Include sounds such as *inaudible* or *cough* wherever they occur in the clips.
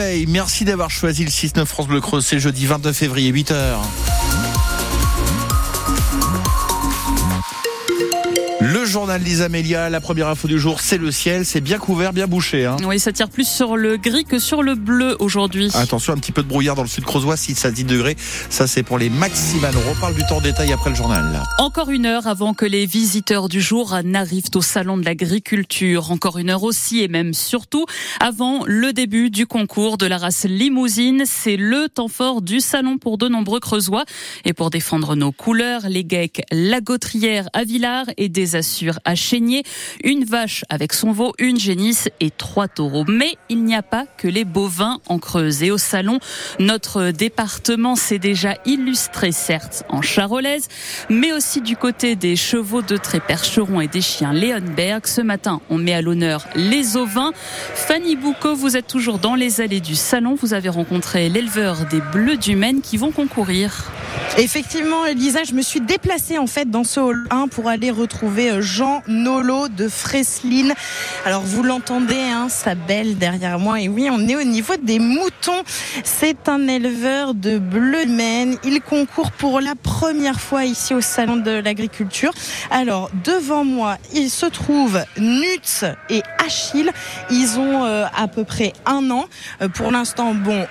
Hey, merci d'avoir choisi le 6-9 France Bleu Creuse. C'est jeudi 22 février, 8h. Journal Lisa Mélia, la première info du jour, c'est le ciel, c'est bien couvert, bien bouché. Hein. Oui, ça tire plus sur le gris que sur le bleu aujourd'hui. Attention, un petit peu de brouillard dans le sud creusois, 6 à 10 degrés. Ça, c'est pour les maximales. On reparle du temps en détail après le journal. Encore une heure avant que les visiteurs du jour n'arrivent au salon de l'agriculture. Encore une heure aussi et même surtout avant le début du concours de la race limousine. C'est le temps fort du salon pour de nombreux creusois. Et pour défendre nos couleurs, les geeks, la Gautrière à Villars et des à Chénier, une vache avec son veau, une génisse et trois taureaux. Mais il n'y a pas que les bovins en Creuse. Et au salon, notre département s'est déjà illustré, certes, en charolaise, mais aussi du côté des chevaux de trait percherons et des chiens Leonberg. Ce matin, on met à l'honneur les ovins. Fanny Boucault, vous êtes toujours dans les allées du salon. Vous avez rencontré l'éleveur des Bleus du Maine qui vont concourir. Effectivement, Elisa, je me suis déplacée en fait dans ce hall 1 pour aller retrouver euh, Jean Nolo de Fresline. Alors vous l'entendez, hein, sa belle derrière moi. Et oui, on est au niveau des moutons. C'est un éleveur de bleu Maine. Il concourt pour la première fois ici au salon de l'agriculture. Alors devant moi, il se trouve Nutz et Achille. Ils ont euh, à peu près un an. Euh, pour l'instant, bon,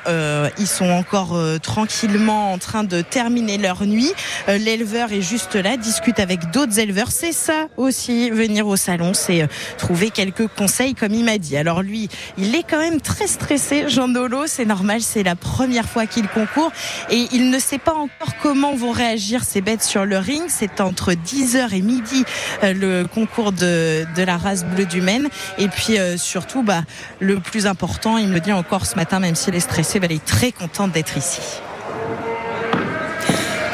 ils sont encore tranquillement en train de terminer leur nuit. Euh, L'éleveur est juste là, discute avec d'autres éleveurs. C'est ça aussi, venir au salon, c'est euh, trouver quelques conseils comme il m'a dit. Alors lui, il est quand même très stressé, Jean Nolo, c'est normal, c'est la première fois qu'il concourt et il ne sait pas encore comment vont réagir ces bêtes sur le ring. C'est entre 10h et midi euh, le concours de, de la race bleue du Maine. Et puis euh, surtout, bah, le plus important, il me dit encore ce matin, même s'il est stressé, bah, il est très content d'être ici.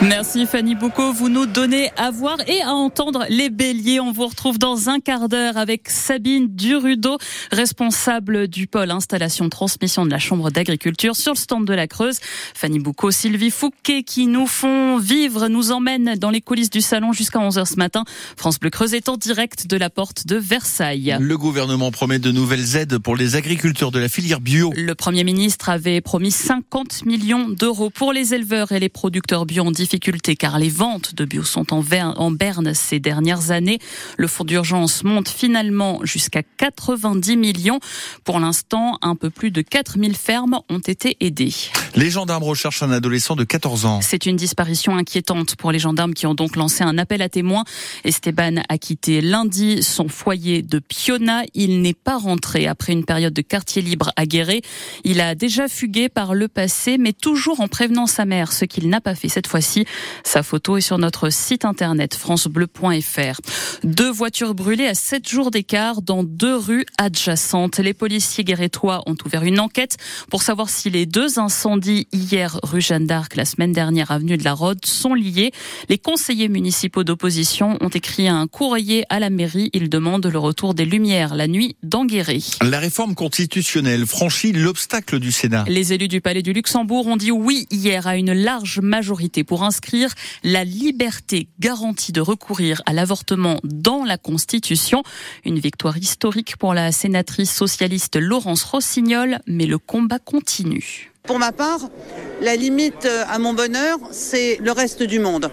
Merci Fanny Boucault, vous nous donnez à voir et à entendre les béliers. On vous retrouve dans un quart d'heure avec Sabine Durudo, responsable du pôle installation transmission de la Chambre d'agriculture sur le stand de la Creuse. Fanny Boucault, Sylvie Fouquet qui nous font vivre, nous emmènent dans les coulisses du salon jusqu'à 11h ce matin. France Bleu Creuse est en direct de la porte de Versailles. Le gouvernement promet de nouvelles aides pour les agriculteurs de la filière bio. Le Premier ministre avait promis 50 millions d'euros pour les éleveurs et les producteurs bio en difficulté car les ventes de bio sont en, ver- en berne ces dernières années. Le fonds d'urgence monte finalement jusqu'à 90 millions. Pour l'instant, un peu plus de 4000 fermes ont été aidées. Les gendarmes recherchent un adolescent de 14 ans. C'est une disparition inquiétante pour les gendarmes qui ont donc lancé un appel à témoins. Esteban a quitté lundi son foyer de Piona. Il n'est pas rentré après une période de quartier libre à Guéret. Il a déjà fugué par le passé, mais toujours en prévenant sa mère, ce qu'il n'a pas fait cette fois-ci. Sa photo est sur notre site internet francebleu.fr. Deux voitures brûlées à sept jours d'écart dans deux rues adjacentes. Les policiers guérétois ont ouvert une enquête pour savoir si les deux incendies hier rue Jeanne d'Arc, la semaine dernière avenue de la Rode, sont liés. Les conseillers municipaux d'opposition ont écrit un courrier à la mairie. Ils demandent le retour des lumières la nuit dans Guéret. La réforme constitutionnelle franchit l'obstacle du Sénat. Les élus du Palais du Luxembourg ont dit oui hier à une large majorité pour inscrire la liberté garantie de recourir à l'avortement dans la Constitution. Une victoire historique pour la sénatrice socialiste Laurence Rossignol, mais le combat continue. Pour ma part, la limite euh, à mon bonheur, c'est le reste du monde.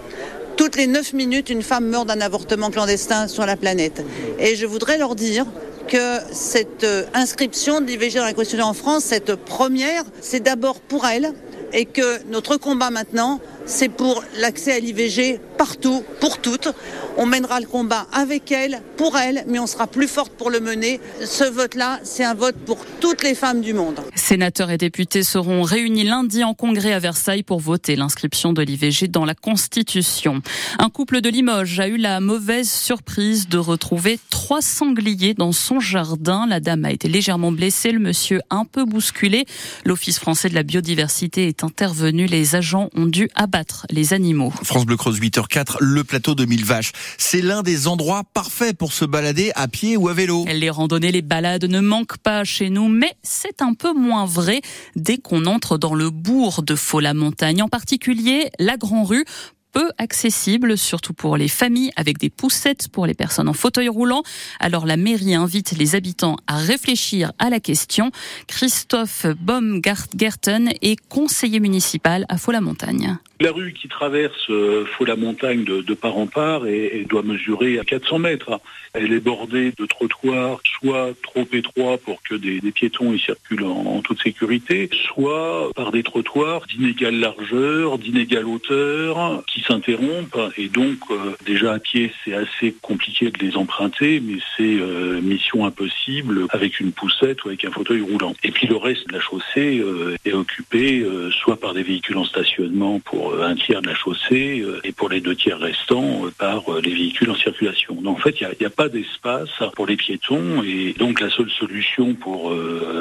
Toutes les 9 minutes, une femme meurt d'un avortement clandestin sur la planète. Et je voudrais leur dire que cette euh, inscription de l'IVG dans la Constitution en France, cette première, c'est d'abord pour elle et que notre combat maintenant, c'est pour l'accès à l'IVG partout, pour toutes. On mènera le combat avec elle, pour elle, mais on sera plus forte pour le mener. Ce vote-là, c'est un vote pour toutes les femmes du monde. Sénateurs et députés seront réunis lundi en congrès à Versailles pour voter l'inscription de l'IVG dans la Constitution. Un couple de Limoges a eu la mauvaise surprise de retrouver trois sangliers dans son jardin. La dame a été légèrement blessée, le monsieur un peu bousculé. L'Office français de la biodiversité est intervenu. Les agents ont dû abattre les animaux. France Bleu Creuse 8h04, le plateau de Mille Vaches. C'est l'un des endroits parfaits pour se balader à pied ou à vélo. Les randonnées, les balades ne manquent pas chez nous, mais c'est un peu moins vrai dès qu'on entre dans le bourg de Faux-la-Montagne, en particulier la Grand Rue peu accessible, surtout pour les familles avec des poussettes pour les personnes en fauteuil roulant. Alors la mairie invite les habitants à réfléchir à la question. Christophe Baumgarten est conseiller municipal à Faux-la-Montagne. La rue qui traverse euh, Faux-la-Montagne de, de, part en part et, doit mesurer à 400 mètres. Elle est bordée de trottoirs, soit trop étroits pour que des, piétons y circulent en, en, toute sécurité, soit par des trottoirs d'inégale largeur, d'inégale hauteur, qui s'interrompent. Et donc, euh, déjà à pied, c'est assez compliqué de les emprunter, mais c'est euh, mission impossible avec une poussette ou avec un fauteuil roulant. Et puis le reste de la chaussée euh, est occupé soit par des véhicules en stationnement pour un tiers de la chaussée et pour les deux tiers restants par les véhicules en circulation. Donc en fait, il n'y a, a, pas d'espace pour les piétons et donc la seule solution pour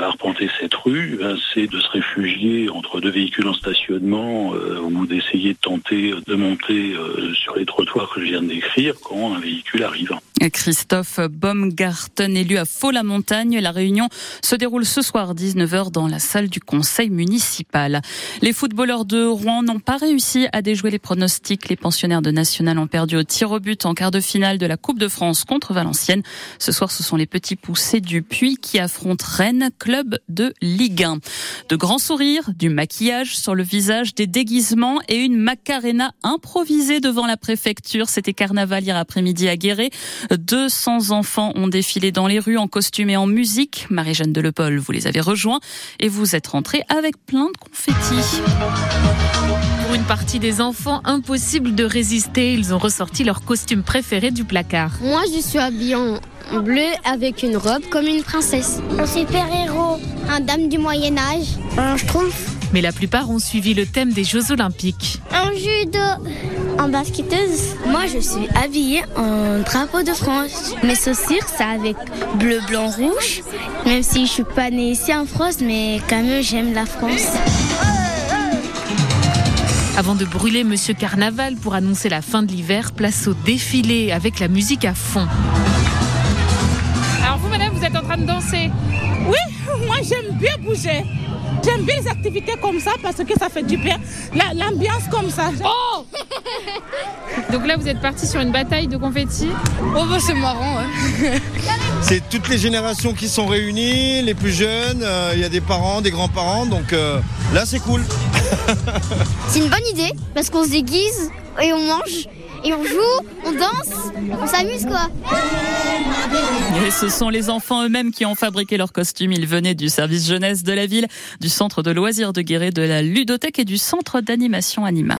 arpenter cette rue, ben, c'est de se réfugier entre deux véhicules en stationnement ou d'essayer de tenter de monter sur les trottoirs que je viens de décrire quand un véhicule arrive. Christophe Baumgarten, élu à Faux-la-Montagne. La réunion se déroule ce soir 19h dans la salle du conseil municipal. Les footballeurs de Rouen n'ont pas réussi à déjouer les pronostics. Les pensionnaires de National ont perdu au tir au but en quart de finale de la Coupe de France contre Valenciennes. Ce soir, ce sont les petits poussés du Puy qui affrontent Rennes, club de Ligue 1. De grands sourires, du maquillage sur le visage, des déguisements et une macarena improvisée devant la préfecture. C'était carnaval hier après-midi à Guéret. 200 enfants ont défilé dans les rues en costume et en musique. Marie-Jeanne Delepol, vous les avez rejoints et vous êtes rentrée avec plein de confettis. Pour une partie des enfants, impossible de résister. Ils ont ressorti leur costume préféré du placard. Moi, je suis habillée en bleu avec une robe comme une princesse. Un super-héros. Un dame du Moyen-Âge. Un schtroumpf. Mais la plupart ont suivi le thème des Jeux Olympiques. Un judo. En basketteuse. Moi, je suis habillée en drapeau de France. Mes chaussures, c'est avec bleu, blanc, rouge. Même si je suis pas née ici en France, mais quand même, j'aime la France. Avant de brûler Monsieur Carnaval pour annoncer la fin de l'hiver, place au défilé avec la musique à fond. Alors vous, madame, vous êtes en train de danser Oui, moi j'aime bien bouger. J'aime bien les activités comme ça parce que ça fait du bien. L'ambiance comme ça. Oh *laughs* Donc là, vous êtes parti sur une bataille de confettis Oh bah c'est marrant, ouais. *laughs* C'est toutes les générations qui sont réunies, les plus jeunes, il euh, y a des parents, des grands-parents, donc euh, là c'est cool. C'est une bonne idée parce qu'on se déguise et on mange et on joue, on danse, on s'amuse quoi. Et ce sont les enfants eux-mêmes qui ont fabriqué leurs costumes. Ils venaient du service jeunesse de la ville, du centre de loisirs de Guéret, de la ludothèque et du centre d'animation Anima.